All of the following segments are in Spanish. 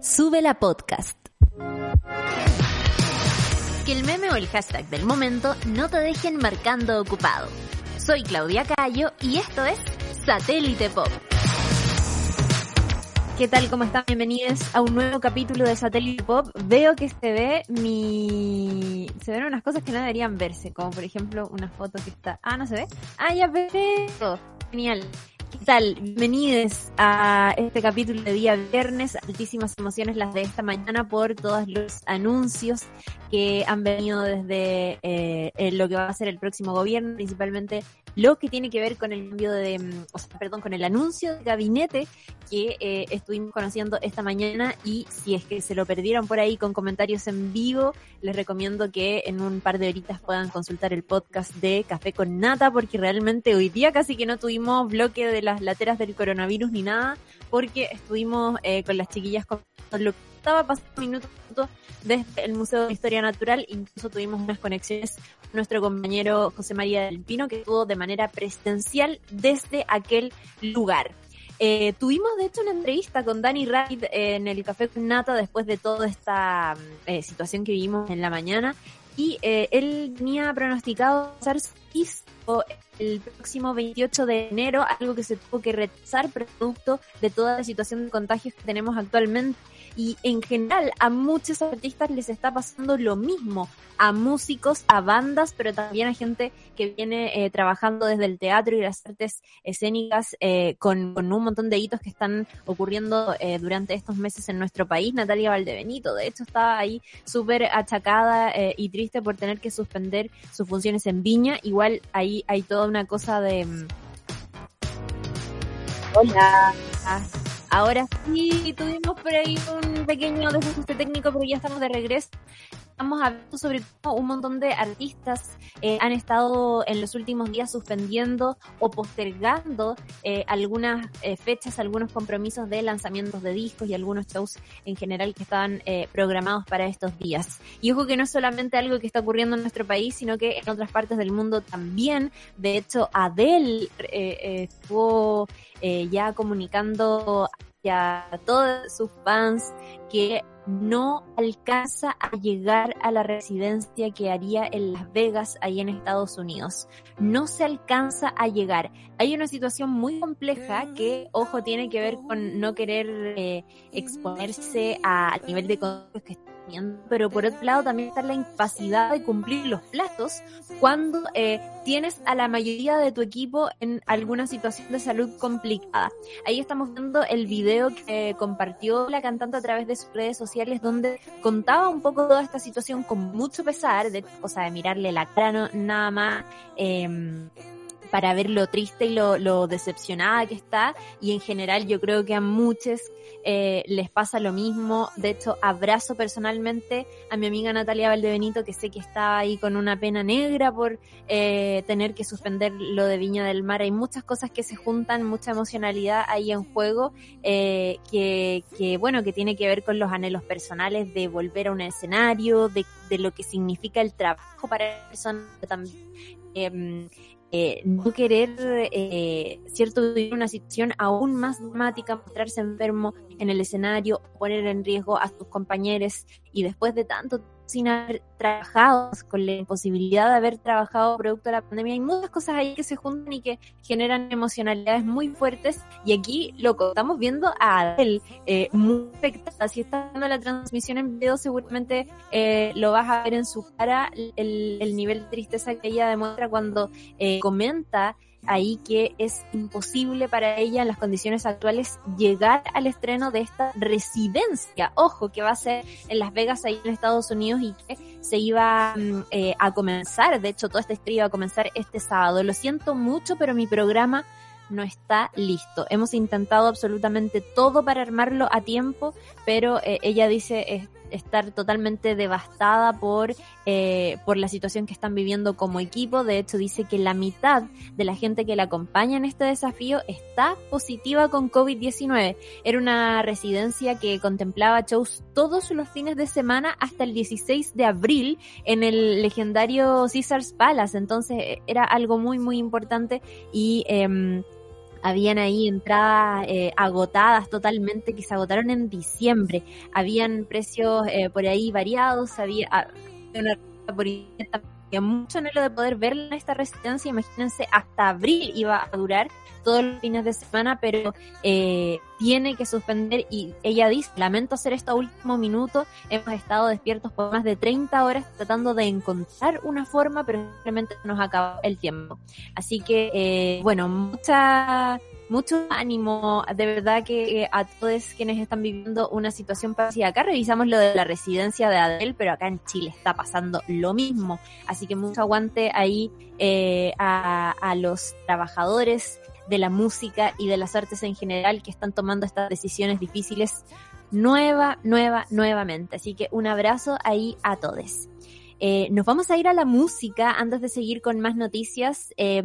Sube la podcast. Que el meme o el hashtag del momento no te dejen marcando ocupado. Soy Claudia Cayo y esto es Satélite Pop. ¿Qué tal? ¿Cómo están? Bienvenidos a un nuevo capítulo de Satélite Pop. Veo que se ve mi... Se ven unas cosas que no deberían verse, como por ejemplo una foto que está... Ah, ¿no se ve? Ah, ya veo. Genial. ¿Qué tal? Bienvenidos a este capítulo de día viernes. Altísimas emociones las de esta mañana por todos los anuncios que han venido desde eh, lo que va a ser el próximo gobierno, principalmente lo que tiene que ver con el cambio de, mm, o sea, perdón, con el anuncio de gabinete que eh, estuvimos conociendo esta mañana y si es que se lo perdieron por ahí con comentarios en vivo, les recomiendo que en un par de horitas puedan consultar el podcast de Café con Nata porque realmente hoy día casi que no tuvimos bloque de las lateras del coronavirus ni nada porque estuvimos eh, con las chiquillas con lo que estaba pasando minutos desde el Museo de Historia Natural, incluso tuvimos unas conexiones con nuestro compañero José María del Pino que estuvo de manera presencial desde aquel lugar. Eh, tuvimos de hecho una entrevista con Danny Raid en el Café con Nata después de toda esta eh, situación que vivimos en la mañana. Y eh, él tenía pronosticado ser el próximo 28 de enero, algo que se tuvo que retrasar producto de toda la situación de contagios que tenemos actualmente y en general a muchos artistas les está pasando lo mismo, a músicos, a bandas, pero también a gente que viene eh, trabajando desde el teatro y las artes escénicas eh, con, con, un montón de hitos que están ocurriendo eh, durante estos meses en nuestro país. Natalia Valdebenito, de hecho, estaba ahí súper achacada eh, y triste por tener que suspender sus funciones en Viña. Igual ahí hay toda una cosa de... Mm, Hola. Ah, Ahora sí, tuvimos por ahí un pequeño desajuste técnico, pero ya estamos de regreso. Estamos hablando sobre cómo un montón de artistas eh, han estado en los últimos días suspendiendo o postergando eh, algunas eh, fechas, algunos compromisos de lanzamientos de discos y algunos shows en general que estaban eh, programados para estos días. Y ojo que no es solamente algo que está ocurriendo en nuestro país, sino que en otras partes del mundo también. De hecho, Adele estuvo ya comunicando a todos sus fans que no alcanza a llegar a la residencia que haría en Las Vegas, ahí en Estados Unidos. No se alcanza a llegar. Hay una situación muy compleja que, ojo, tiene que ver con no querer eh, exponerse al nivel de contagios que está pero por otro lado también está la incapacidad de cumplir los plazos cuando eh, tienes a la mayoría de tu equipo en alguna situación de salud complicada. Ahí estamos viendo el video que compartió la cantante a través de sus redes sociales donde contaba un poco toda esta situación con mucho pesar, de cosa de mirarle la cara nada más. Eh, para ver lo triste y lo, lo, decepcionada que está y en general yo creo que a muchos eh, les pasa lo mismo. De hecho, abrazo personalmente a mi amiga Natalia Valdebenito que sé que está ahí con una pena negra por eh, tener que suspender lo de Viña del Mar. Hay muchas cosas que se juntan, mucha emocionalidad ahí en juego eh, que, que, bueno, que tiene que ver con los anhelos personales de volver a un escenario, de, de lo que significa el trabajo para la persona también. Eh, eh, no querer, eh, cierto, vivir una situación aún más dramática, mostrarse enfermo en el escenario, poner en riesgo a sus compañeros y después de tanto sin haber trabajado, con la imposibilidad de haber trabajado producto de la pandemia, hay muchas cosas ahí que se juntan y que generan emocionalidades muy fuertes y aquí lo que estamos viendo a Adele eh, muy afectada. Si estás viendo la transmisión en video seguramente eh, lo vas a ver en su cara el, el, nivel de tristeza que ella demuestra cuando eh, comenta ahí que es imposible para ella en las condiciones actuales llegar al estreno de esta residencia, ojo, que va a ser en Las Vegas, ahí en Estados Unidos y que se iba mm, eh, a comenzar, de hecho toda esta historia iba a comenzar este sábado. Lo siento mucho, pero mi programa no está listo. Hemos intentado absolutamente todo para armarlo a tiempo, pero eh, ella dice estar totalmente devastada por, eh, por la situación que están viviendo como equipo. De hecho, dice que la mitad de la gente que la acompaña en este desafío está positiva con COVID-19. Era una residencia que contemplaba shows todos los fines de semana hasta el 16 de abril en el legendario Caesars Palace. Entonces era algo muy, muy importante y... Eh, habían ahí entradas eh, agotadas totalmente que se agotaron en diciembre. Habían precios eh, por ahí variados, había ah, una por mucho anhelo de poder ver en esta residencia. Imagínense, hasta abril iba a durar todos los fines de semana, pero eh, tiene que suspender y ella dice, lamento hacer esto a último minuto, hemos estado despiertos por más de 30 horas tratando de encontrar una forma, pero simplemente nos acaba el tiempo. Así que, eh, bueno, mucha mucho ánimo, de verdad que eh, a todos quienes están viviendo una situación parecida. Acá revisamos lo de la residencia de Adel, pero acá en Chile está pasando lo mismo. Así que mucho aguante ahí eh, a, a los trabajadores de la música y de las artes en general que están tomando estas decisiones difíciles nueva, nueva, nuevamente. Así que un abrazo ahí a todos. Eh, nos vamos a ir a la música antes de seguir con más noticias. Eh,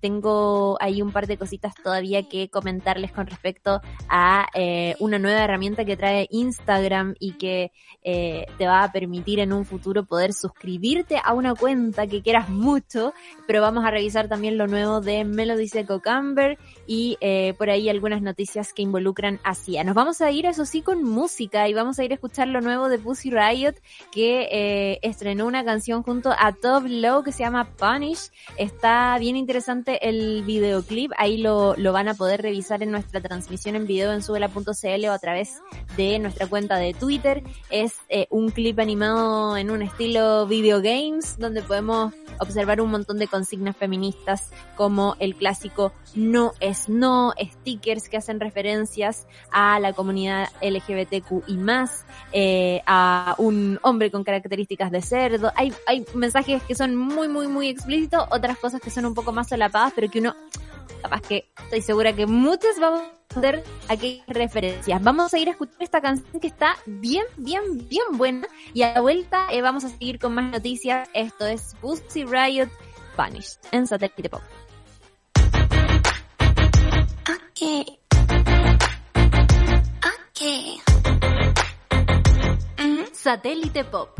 tengo ahí un par de cositas todavía que comentarles con respecto a eh, una nueva herramienta que trae Instagram y que eh, te va a permitir en un futuro poder suscribirte a una cuenta que quieras mucho. Pero vamos a revisar también lo nuevo de Melody Seco Camber y eh, por ahí algunas noticias que involucran a Sia. Nos vamos a ir, eso sí, con música y vamos a ir a escuchar lo nuevo de Pussy Riot que estrenó una canción junto a Top Low que se llama Punish. Está bien interesante el videoclip, ahí lo, lo van a poder revisar en nuestra transmisión en video en subela.cl o a través de nuestra cuenta de Twitter. Es eh, un clip animado en un estilo video games donde podemos observar un montón de consignas feministas como el clásico no es no, stickers que hacen referencias a la comunidad LGBTQ y más, eh, a un hombre con características de cerdo. Hay, hay mensajes que son muy, muy, muy explícitos, otras cosas que son un poco más solapadas, pero que uno, capaz que estoy segura que muchos vamos ver aquellas referencias. Vamos a ir a escuchar esta canción que está bien, bien, bien buena. Y a la vuelta eh, vamos a seguir con más noticias. Esto es Pussy Riot Vanished en Satellite Pop. Okay. Okay. Satélite Pop.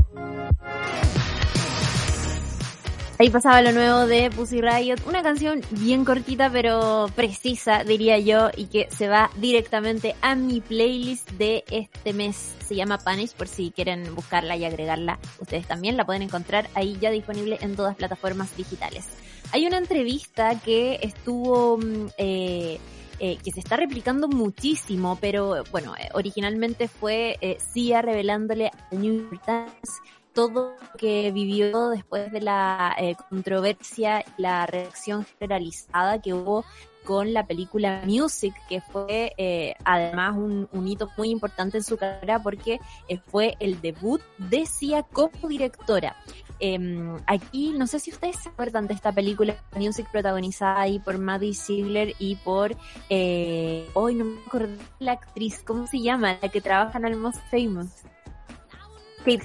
Ahí pasaba lo nuevo de Pussy Riot, una canción bien cortita pero precisa, diría yo, y que se va directamente a mi playlist de este mes. Se llama Punish, por si quieren buscarla y agregarla. Ustedes también la pueden encontrar ahí ya disponible en todas plataformas digitales. Hay una entrevista que estuvo... Mm, eh, eh, que se está replicando muchísimo, pero bueno, eh, originalmente fue eh, Cia revelándole a New York Times todo lo que vivió después de la eh, controversia y la reacción generalizada que hubo con la película Music, que fue eh, además un, hito muy importante en su carrera porque eh, fue el debut de Cia como directora. Eh, aquí, no sé si ustedes se acuerdan de esta película Music protagonizada ahí por Maddie Ziegler y por, eh, hoy no me acuerdo la actriz, ¿cómo se llama? La que trabaja en Almost Famous. Kate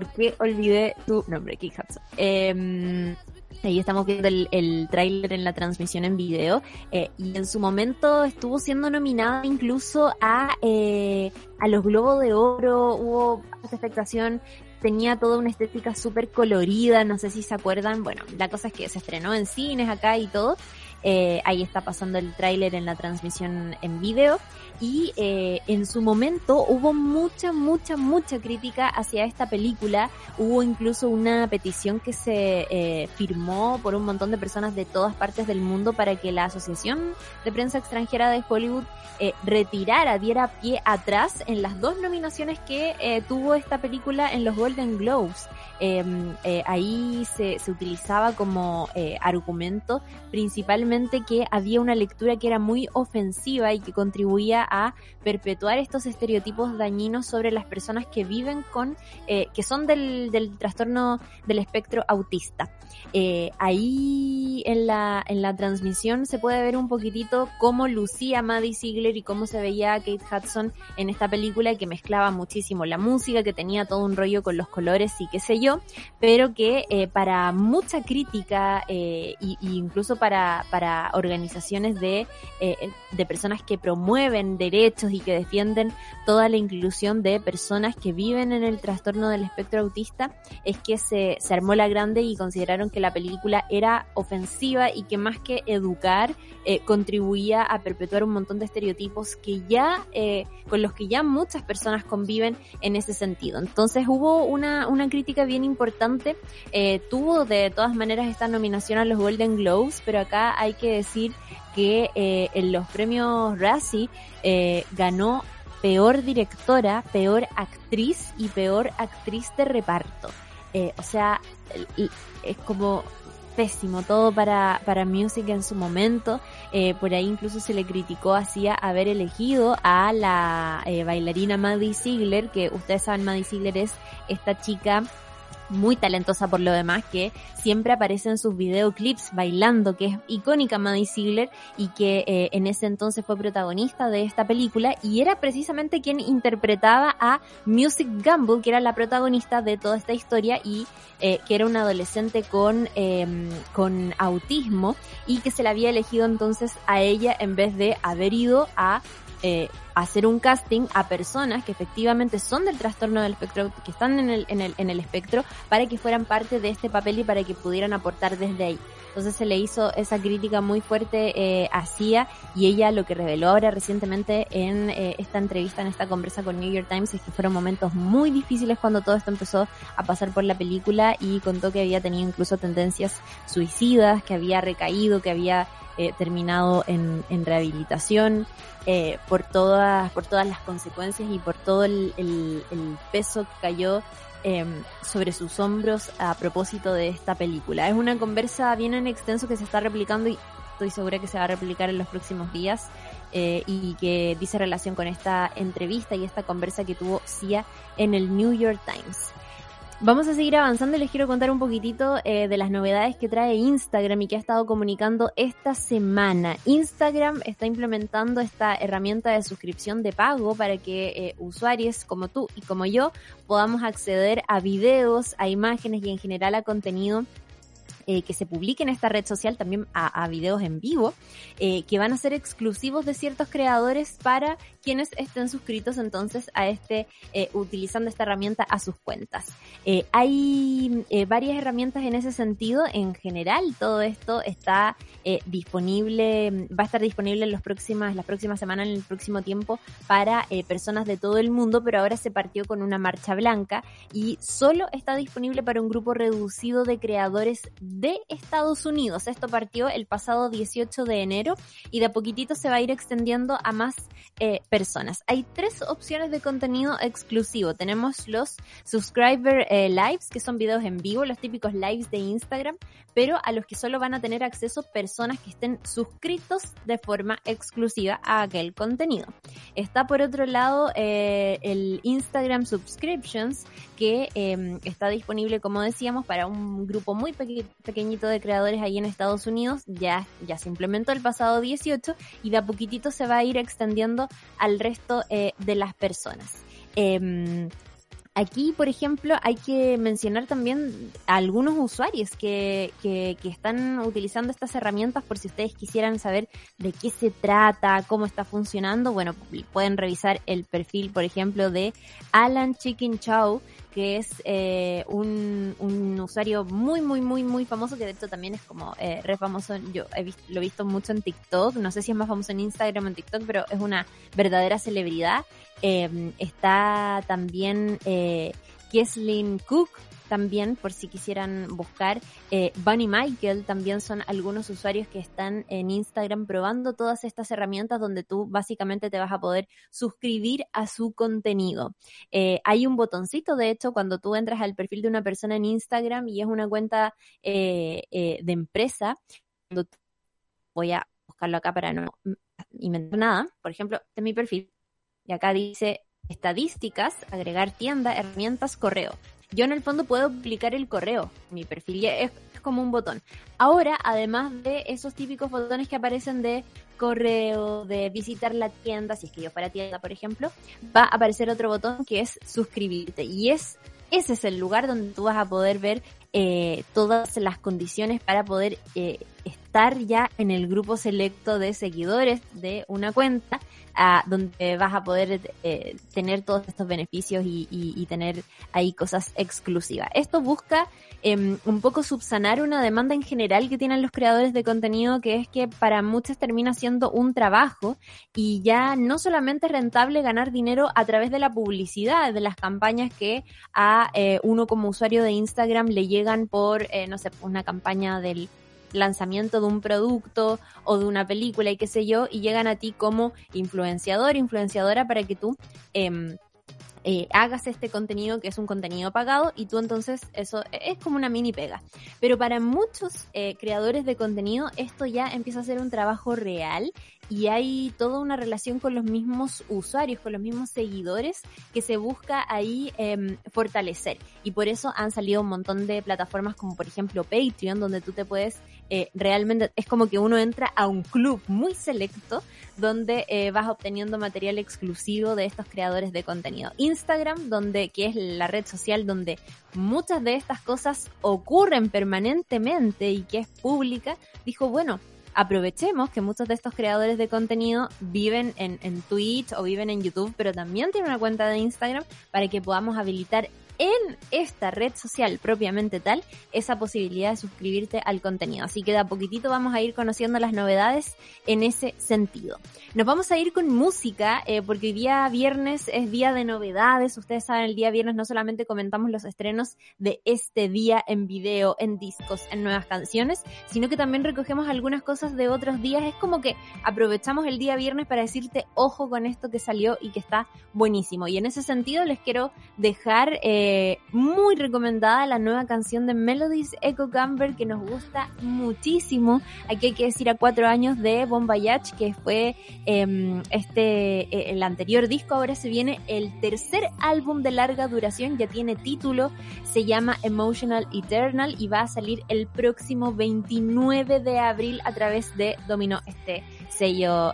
¿Por qué olvidé tu nombre, Kate Hudson? Eh, Ahí estamos viendo el, el tráiler en la transmisión en video eh, y en su momento estuvo siendo nominada incluso a eh, a los Globos de Oro, hubo expectación, tenía toda una estética súper colorida, no sé si se acuerdan, bueno, la cosa es que se estrenó en cines acá y todo, eh, ahí está pasando el tráiler en la transmisión en video y eh, en su momento hubo mucha, mucha, mucha crítica hacia esta película. Hubo incluso una petición que se eh, firmó por un montón de personas de todas partes del mundo para que la Asociación de Prensa Extranjera de Hollywood retirara, diera pie atrás en las dos nominaciones que tuvo esta película en los Golden Globes. Em, ahí se, se, utilizaba como argumento principalmente que había una lectura que era muy ofensiva y que contribuía a perpetuar estos estereotipos dañinos sobre las personas que viven con, eh, que son del, del, trastorno del espectro autista. Eh, ahí en la, en la transmisión se puede ver un poquitito cómo lucía Maddie Ziegler y cómo se veía Kate Hudson en esta película que mezclaba muchísimo la música, que tenía todo un rollo con los colores y qué sé yo, pero que eh, para mucha crítica y, incluso para organizaciones de, eh, de personas que promueven derechos y que defienden toda la inclusión de personas que viven en el trastorno del espectro autista, es que se, se armó la grande y consideraron que la película era ofensiva y que más que educar, eh, contribuía a perpetuar un montón de estereotipos que ya, eh, con los que ya muchas personas conviven en ese sentido. Entonces hubo una, una crítica bien importante, eh, tuvo de todas maneras esta nominación a los Golden Globes, pero acá hay que decir que en los premios Razzie ganó peor directora, peor actriz y peor actriz de reparto. o sea, es como pésimo todo para, para Music en su momento. Eh, por ahí incluso se le criticó así haber elegido a la eh, bailarina Maddie Ziegler, que ustedes saben, Maddie Ziegler es esta chica muy talentosa por lo demás, que siempre aparece en sus videoclips bailando, que es icónica Maddie Ziegler y que eh, en ese entonces fue protagonista de esta película y era precisamente quien interpretaba a Music Gamble, que era la protagonista de toda esta historia y eh, que era una adolescente con, em, con autismo y que se la había elegido entonces a ella en vez de haber ido a eh, hacer un casting a personas que efectivamente son del trastorno del espectro, que están en el, en el, en el espectro, para que fueran parte de este papel y para que pudieran aportar desde ahí. Entonces se le hizo esa crítica muy fuerte eh, a Cia y ella lo que reveló ahora recientemente en eh, esta entrevista, en esta conversa con New York Times, es que fueron momentos muy difíciles cuando todo esto empezó a pasar por la película y contó que había tenido incluso tendencias suicidas, que había recaído, que había eh, terminado en, en rehabilitación eh, por por todas las consecuencias y por todo el peso que cayó eh, sobre sus hombros a propósito de esta película. Es una conversa bien en extenso que se está replicando y estoy segura que se va a replicar en los próximos días eh, y que dice relación con esta entrevista y esta conversa que tuvo Cia en el New York Times. Vamos a seguir avanzando y les quiero contar un poquitito eh, de las novedades que trae Instagram y que ha estado comunicando esta semana. Instagram está implementando esta herramienta de suscripción de pago para que eh, usuarios como tú y como yo podamos acceder a videos, a imágenes y en general a contenido eh, que se publique en esta red social también a, videos en vivo, eh, que van a ser exclusivos de ciertos creadores para quienes estén suscritos entonces a este, eh, utilizando esta herramienta a sus cuentas. hay varias herramientas en ese sentido. En general, todo esto está disponible, va a estar disponible en los próximas, las próximas semanas, en el próximo tiempo, para personas de todo el mundo, pero ahora se partió con una marcha blanca y solo está disponible para un grupo reducido de creadores de Estados Unidos. Esto partió el pasado 18 de enero y de a poquitito se va a ir extendiendo a más eh, personas. Hay tres opciones de contenido exclusivo. Tenemos los subscriber eh, lives, que son videos en vivo, los típicos lives de Instagram, pero a los que solo van a tener acceso personas que estén suscritos de forma exclusiva a aquel contenido. Está por otro lado eh, el Instagram Subscriptions, que em, está disponible, como decíamos, para un grupo muy pequeñito de creadores ahí en Estados Unidos. Ya, ya se implementó el pasado 18 y de a poquitito se va a ir extendiendo al resto eh, de las personas. Em, Aquí, por ejemplo, hay que mencionar también a algunos usuarios que, que, que, están utilizando estas herramientas por si ustedes quisieran saber de qué se trata, cómo está funcionando. Bueno, pueden revisar el perfil, por ejemplo, de Alan Chicken Chow, que es eh, un, un, usuario muy, muy, muy, muy famoso, que de hecho también es como eh, re famoso. Yo he visto, lo he visto mucho en TikTok, no sé si es más famoso en Instagram o en TikTok, pero es una verdadera celebridad eh, está también eh, Keslin Cook, también por si quisieran buscar. Eh, Bunny Michael también son algunos usuarios que están en Instagram probando todas estas herramientas donde tú básicamente te vas a poder suscribir a su contenido. Eh, hay un botoncito, de hecho, cuando tú entras al perfil de una persona en Instagram y es una cuenta eh, de empresa, voy a buscarlo acá para no inventar nada. Por ejemplo, este es mi perfil. Y acá dice estadísticas, agregar tienda, herramientas, correo. Yo en el fondo puedo aplicar el correo. Mi perfil es, como un botón. Ahora, además de esos típicos botones que aparecen de correo, de visitar la tienda, si es que yo fuera tienda, por ejemplo, va a aparecer otro botón que es suscribirte. Y es ese es el lugar donde tú vas a poder ver eh, todas las condiciones para poder eh, ya en el grupo selecto de seguidores de una cuenta donde vas a poder eh, tener todos estos beneficios y, y, tener ahí cosas exclusivas. Esto busca eh, un poco subsanar una demanda en general que tienen los creadores de contenido, que es que para muchos termina siendo un trabajo y ya no solamente es rentable ganar dinero a través de la publicidad, de las campañas que a eh, uno como usuario de Instagram le llegan por, eh, no sé, una campaña del lanzamiento de un producto o de una película y qué sé yo, y llegan a ti como influenciador, influenciadora para que tú eh, eh, hagas este contenido que es un contenido pagado y tú entonces eso es como una mini pega. Pero para muchos eh, creadores de contenido esto ya empieza a ser un trabajo real y hay toda una relación con los mismos usuarios, con los mismos seguidores que se busca ahí eh, fortalecer. Y por eso han salido un montón de plataformas como por ejemplo Patreon, donde tú te puedes eh, realmente, es como que uno entra a un club muy selecto donde eh, vas obteniendo material exclusivo de estos creadores de contenido. Instagram, donde, que es la red social donde muchas de estas cosas ocurren permanentemente y que es pública, dijo, bueno, aprovechemos que muchos de estos creadores de contenido viven en, en Twitch o viven en YouTube, pero también tienen una cuenta de Instagram para que podamos habilitar en esta red social propiamente tal esa posibilidad de suscribirte al contenido. Así que de a poquitito vamos a ir conociendo las novedades en ese sentido. Nos vamos a ir con música eh, porque hoy día viernes es día de novedades. Ustedes saben, el día viernes no solamente comentamos los estrenos de este día en video, en discos, en nuevas canciones, sino que también recogemos algunas cosas de otros días. Es como que aprovechamos el día viernes para decirte ojo con esto que salió y que está buenísimo. Y en ese sentido les quiero dejar... Eh, muy recomendada la nueva canción de Melodies Echo Camber que nos gusta muchísimo. Aquí hay que decir a cuatro años de Bombayach que fue em, este eh, el anterior disco. Ahora se viene el tercer álbum de larga duración, ya tiene título, se llama Emotional Eternal y va a salir el próximo 29 de abril a través de Domino, este sello.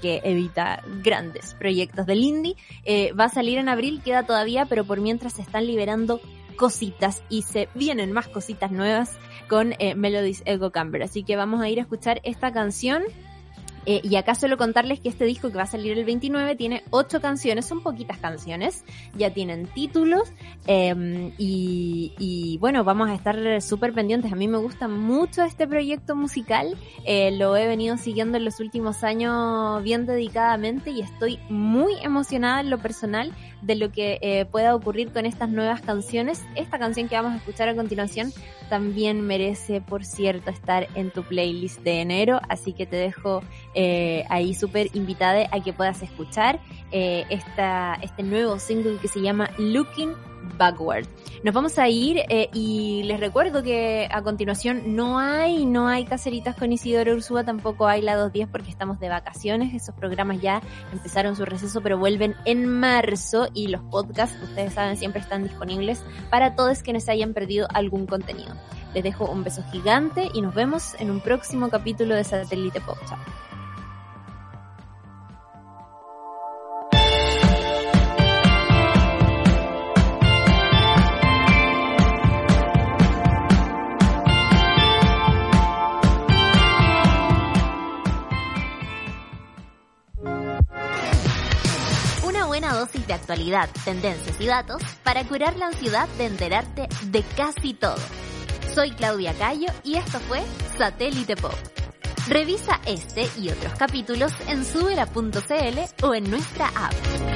Que evita grandes proyectos del indie. Eh, va a salir en abril, queda todavía, pero por mientras se están liberando cositas y se vienen más cositas nuevas con eh, Melodies Echo Camber. Así que vamos a ir a escuchar esta canción eh, y acá suelo contarles que este disco que va a salir el 29 tiene ocho canciones, son poquitas canciones, ya tienen títulos em, y, bueno, vamos a estar súper pendientes. A mí me gusta mucho este proyecto musical, eh, lo he venido siguiendo en los últimos años bien dedicadamente y estoy muy emocionada en lo personal de lo que eh, pueda ocurrir con estas nuevas canciones. Esta canción que vamos a escuchar a continuación también merece, por cierto, estar en tu playlist de enero, así que te dejo eh, ahí súper invitada a que puedas escuchar eh, esta, este nuevo single que se llama Looking Backward. Nos vamos a ir eh, y les recuerdo que a continuación no hay, no hay caseritas con Isidoro Ursúa, tampoco hay la 210 porque estamos de vacaciones. Esos programas ya empezaron su receso, pero vuelven en marzo y los podcasts, ustedes saben, siempre están disponibles para todos quienes hayan perdido algún contenido. Les dejo un beso gigante y nos vemos en un próximo capítulo de Satélite Pop. Chao. Tendencias y datos para curar la ansiedad de enterarte de casi todo. Soy Claudia Cayo y esto fue Satélite Pop. Revisa este y otros capítulos en subela.cl o en nuestra app.